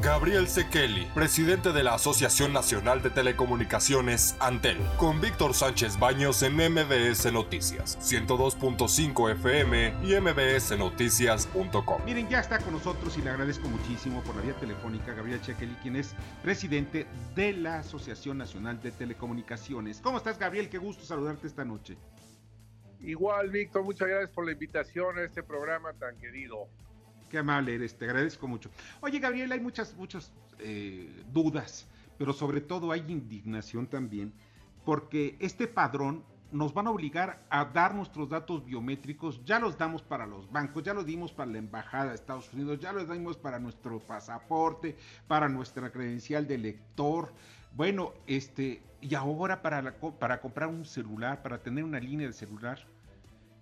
Gabriel Sekeli, presidente de la Asociación Nacional de Telecomunicaciones, Antel, con Víctor Sánchez Baños en MBS Noticias, 102.5 FM y mbsnoticias.com. Miren, ya está con nosotros y le agradezco muchísimo por la vía telefónica Gabriel Sekeli, quien es presidente de la Asociación Nacional de Telecomunicaciones. ¿Cómo estás, Gabriel? Qué gusto saludarte esta noche. Igual, Víctor, muchas gracias por la invitación a este programa tan querido. Qué amable eres, te agradezco mucho. Oye, Gabriel, hay muchas, muchas eh, dudas, pero sobre todo hay indignación también, porque este padrón nos van a obligar a dar nuestros datos biométricos, ya los damos para los bancos, ya los dimos para la embajada de Estados Unidos, ya los dimos para nuestro pasaporte, para nuestra credencial de lector. Bueno, este, y ahora para, para comprar un celular, para tener una línea de celular,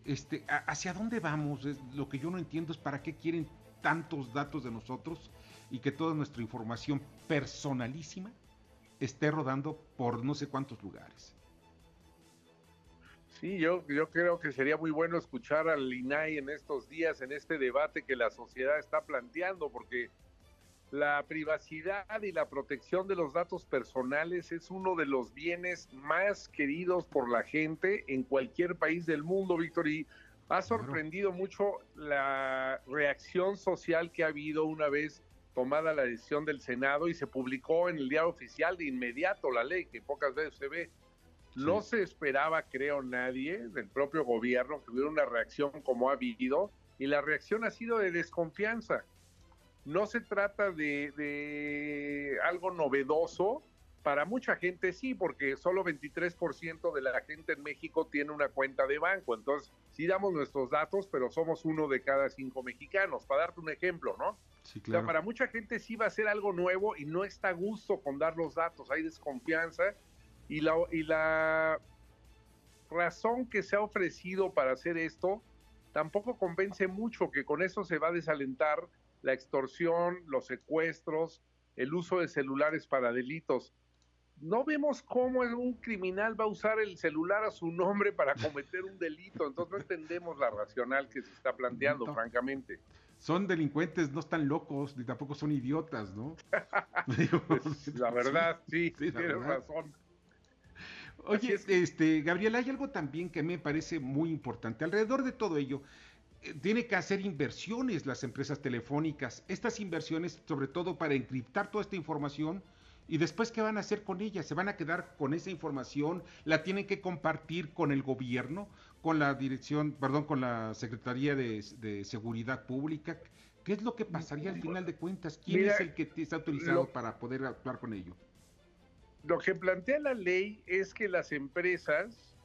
este, ¿hacia dónde vamos? lo que yo no entiendo es para qué quieren tantos datos de nosotros y que toda nuestra información personalísima esté rodando por no sé cuántos lugares. Sí, yo, yo creo que sería muy bueno escuchar al INAI en estos días, en este debate que la sociedad está planteando, porque la privacidad y la protección de los datos personales es uno de los bienes más queridos por la gente en cualquier país del mundo, Víctor. Y ha sorprendido mucho la reacción social que ha habido una vez tomada la decisión del Senado y se publicó en el diario oficial de inmediato la ley, que pocas veces se ve. No se esperaba, creo, nadie del propio gobierno que hubiera una reacción como ha habido, y la reacción ha sido de desconfianza no se trata de, algo novedoso. Para mucha gente sí, porque solo 23% de la gente en México tiene una cuenta de banco. Entonces, sí damos nuestros datos, pero somos uno de cada cinco mexicanos. Para darte un ejemplo, ¿no? Sí, claro. para mucha gente sí va a ser algo nuevo y no está a gusto con dar los datos. Hay desconfianza y la, y la razón que se ha ofrecido para hacer esto tampoco convence mucho que con eso se va a desalentar la extorsión, los secuestros, el uso de celulares para delitos. No vemos cómo un criminal va a usar el celular a su nombre para cometer un delito, entonces no entendemos la racional que se está planteando, francamente. Son delincuentes, no están locos, ni tampoco son idiotas, ¿no? Pues, la verdad, sí, tienes razón. Oye, este, Gabriel, hay algo también que me parece muy importante. Alrededor de todo ello, tiene que hacer inversiones las empresas telefónicas. Estas inversiones, sobre todo para encriptar toda esta información, y después, ¿qué van a hacer con ella? ¿Se van a quedar con esa información? ¿La tienen que compartir con el gobierno? ¿Con la dirección, perdón, con la Secretaría de, Seguridad Pública? ¿Qué es lo que pasaría al final de cuentas? ¿Quién es el que está autorizado para poder actuar con ello? Lo que plantea la ley es que las empresas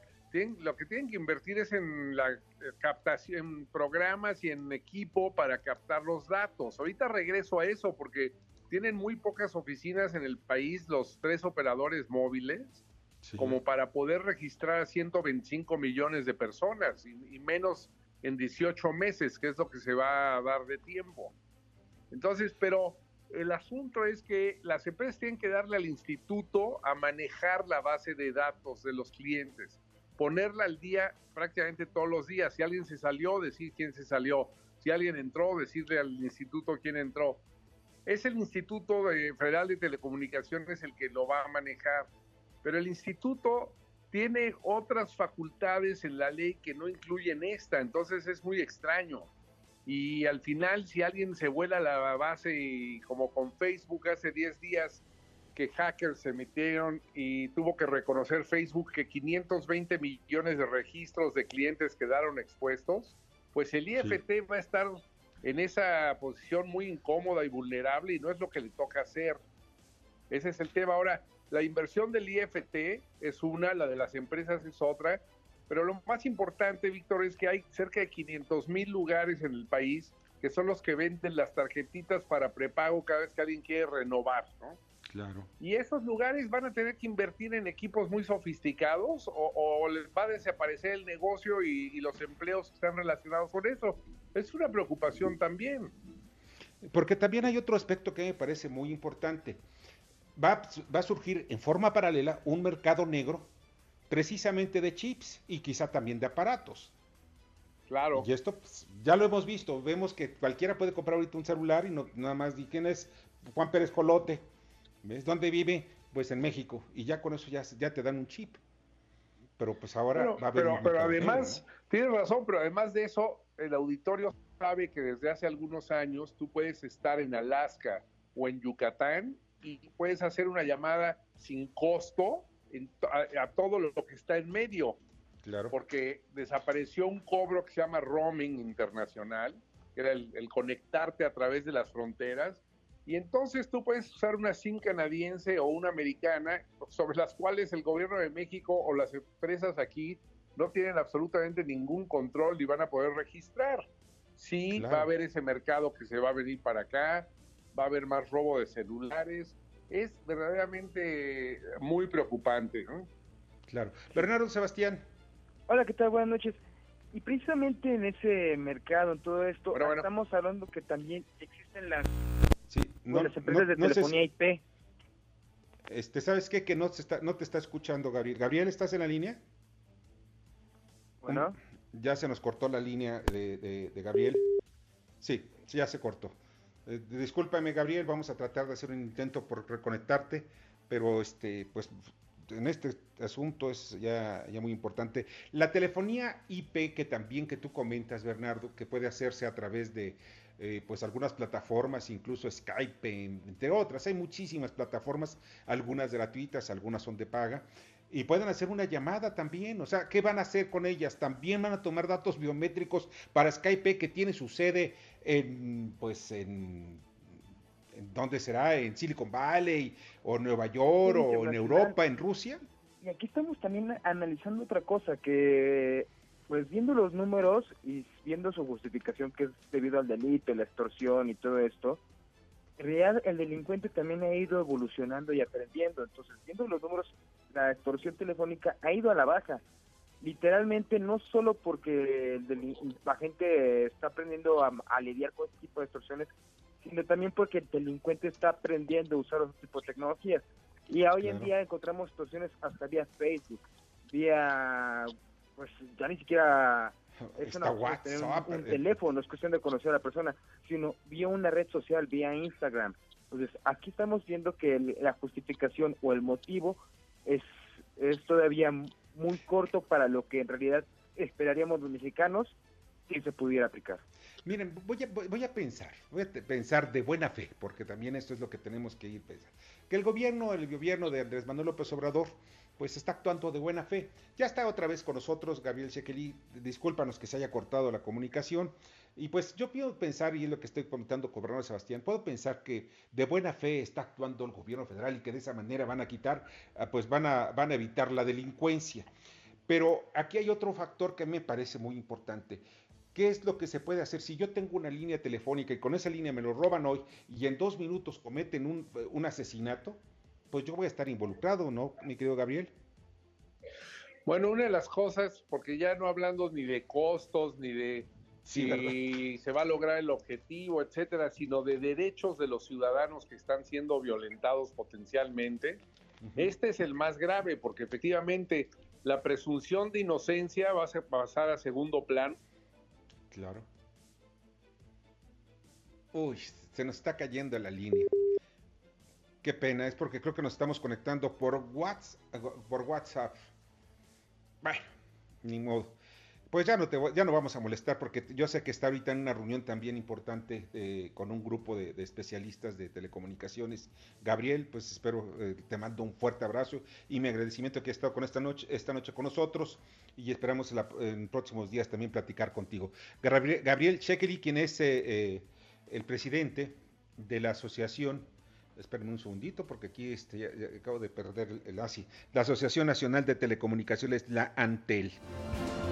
lo que tienen que invertir es en la eh, captación, en programas y en equipo para captar los datos. Ahorita regreso a eso porque tienen muy pocas oficinas en el país los tres operadores móviles como para poder registrar a 125 millones de personas y, y, menos en 18 meses, que es lo que se va a dar de tiempo. Entonces, pero el asunto es que las empresas tienen que darle al instituto a manejar la base de datos de los clientes ponerla al día prácticamente todos los días. Si alguien se salió, decir quién se salió. Si alguien entró, decirle al instituto quién entró. Es el Instituto Federal de Telecomunicaciones el que lo va a manejar, pero el instituto tiene otras facultades en la ley que no incluyen esta, entonces es muy extraño. Y al final, si alguien se vuela la base, como con Facebook hace 10 días, que hackers se metieron y tuvo que reconocer Facebook que 520 millones de registros de clientes quedaron expuestos, pues el IFT va a estar en esa posición muy incómoda y vulnerable y no es lo que le toca hacer. Ese es el tema. Ahora, la inversión del IFT es una, la de las empresas es otra, pero lo más importante, Víctor, es que hay cerca de 500 mil lugares en el país que son los que venden las tarjetitas para prepago cada vez que alguien quiere renovar, ¿no? Claro. Y esos lugares van a tener que invertir en equipos muy sofisticados o, les va a desaparecer el negocio y, los empleos que están relacionados con eso. Es una preocupación también. Porque también hay otro aspecto que me parece muy importante. Va, va a surgir en forma paralela un mercado negro precisamente de chips y quizá también de aparatos. Claro. Y esto pues, ya lo hemos visto. Vemos que cualquiera puede comprar ahorita un celular y no, nada más di quién es Juan Pérez Colote. ¿Ves dónde vive? Pues en México. Y ya con eso ya, ya te dan un chip. Pero pues ahora va a haber Pero, pero además, tienes razón, pero además de eso, el auditorio sabe que desde hace algunos años tú puedes estar en Alaska o en Yucatán y puedes hacer una llamada sin costo a, todo lo que está en medio. Claro. Porque desapareció un cobro que se llama roaming internacional, que era el, conectarte a través de las fronteras. Y entonces tú puedes usar una SIM canadiense o una americana sobre las cuales el gobierno de México o las empresas aquí no tienen absolutamente ningún control y van a poder registrar. Sí, va a haber ese mercado que se va a venir para acá, va a haber más robo de celulares. Es verdaderamente muy preocupante. ¿no? Claro. Bernardo Sebastián. Hola, ¿qué tal? Buenas noches. Y precisamente en ese mercado, en todo esto, estamos hablando que también existen las, las empresas de telefonía IP. Este, ¿Sabes qué? Que no, se está, no te está escuchando, Gabriel. Gabriel, ¿estás en la línea? Bueno. Ya se nos cortó la línea de, Gabriel. Sí, ya se cortó. Eh, discúlpame, Gabriel, vamos a tratar de hacer un intento por reconectarte, pero este, pues en este asunto es ya, ya muy importante. La telefonía IP que también que tú comentas, Bernardo, que puede hacerse a través de eh, pues algunas plataformas, incluso Skype, entre otras. Hay muchísimas plataformas, algunas gratuitas, algunas son de paga y pueden hacer una llamada también. O sea, ¿qué van a hacer con ellas? También van a tomar datos biométricos para Skype que tiene su sede en, pues, en, ¿dónde será? En Silicon Valley o Nueva York o en Europa, en Rusia. Y aquí estamos también analizando otra cosa que pues viendo los números y viendo su justificación que es debido al delito, la extorsión y todo esto, real el delincuente también ha ido evolucionando y aprendiendo. Entonces, viendo los números la extorsión telefónica ha ido a la baja. Literalmente, no solo porque la gente está aprendiendo a, lidiar con este tipo de extorsiones, sino también porque el delincuente está aprendiendo a usar otro tipo de tecnologías. Y hoy en día encontramos extorsiones hasta vía Facebook, vía, pues ya ni siquiera es una WhatsApp, un, un, teléfono, es cuestión de conocer a la persona, sino vía una red social, vía Instagram. Entonces, aquí estamos viendo que la justificación o el motivo es, es todavía muy corto para lo que en realidad esperaríamos los mexicanos si se pudiera aplicar. Miren, voy a, voy a pensar, voy a pensar de buena fe, porque también esto es lo que tenemos que ir pensar. Que el gobierno, el gobierno de Andrés Manuel López Obrador, pues está actuando de buena fe. Ya está otra vez con nosotros Gabriel Shekeli, discúlpanos que se haya cortado la comunicación. Y pues yo puedo pensar, y es lo que estoy comentando con Bernardo Sebastián, puedo pensar que de buena fe está actuando el gobierno federal y que de esa manera van a quitar, ah, pues van a, van a evitar la delincuencia. Pero aquí hay otro factor que me parece muy importante. ¿Qué es lo que se puede hacer? Si yo tengo una línea telefónica y con esa línea me lo roban hoy y en dos minutos cometen un, un asesinato, pues yo voy a estar involucrado, ¿no, mi querido Gabriel? Bueno, una de las cosas, porque ya no hablando ni de costos, ni de si se va a lograr el objetivo, etcétera, sino de derechos de los ciudadanos que están siendo violentados potencialmente, este es el más grave, porque efectivamente la presunción de inocencia va a pasar a segundo plano. Claro. Uy, se nos está cayendo la línea. Qué pena, es porque creo que nos estamos conectando por WhatsApp. Por WhatsApp. Bueno, ni modo. Pues ya no, te, ya no vamos a molestar porque yo sé que está ahorita en una reunión también importante eh, con un grupo de, especialistas de telecomunicaciones. Gabriel, pues espero, eh, te mando un fuerte abrazo y mi agradecimiento que ha estado con esta noche, esta noche con nosotros y esperamos en próximos días también platicar contigo. Gabriel, Gabriel quien es eh, el presidente de la asociación Espérenme un segundito porque aquí este, acabo de perder el, ASI. La Asociación Nacional de Telecomunicaciones, la ANTEL.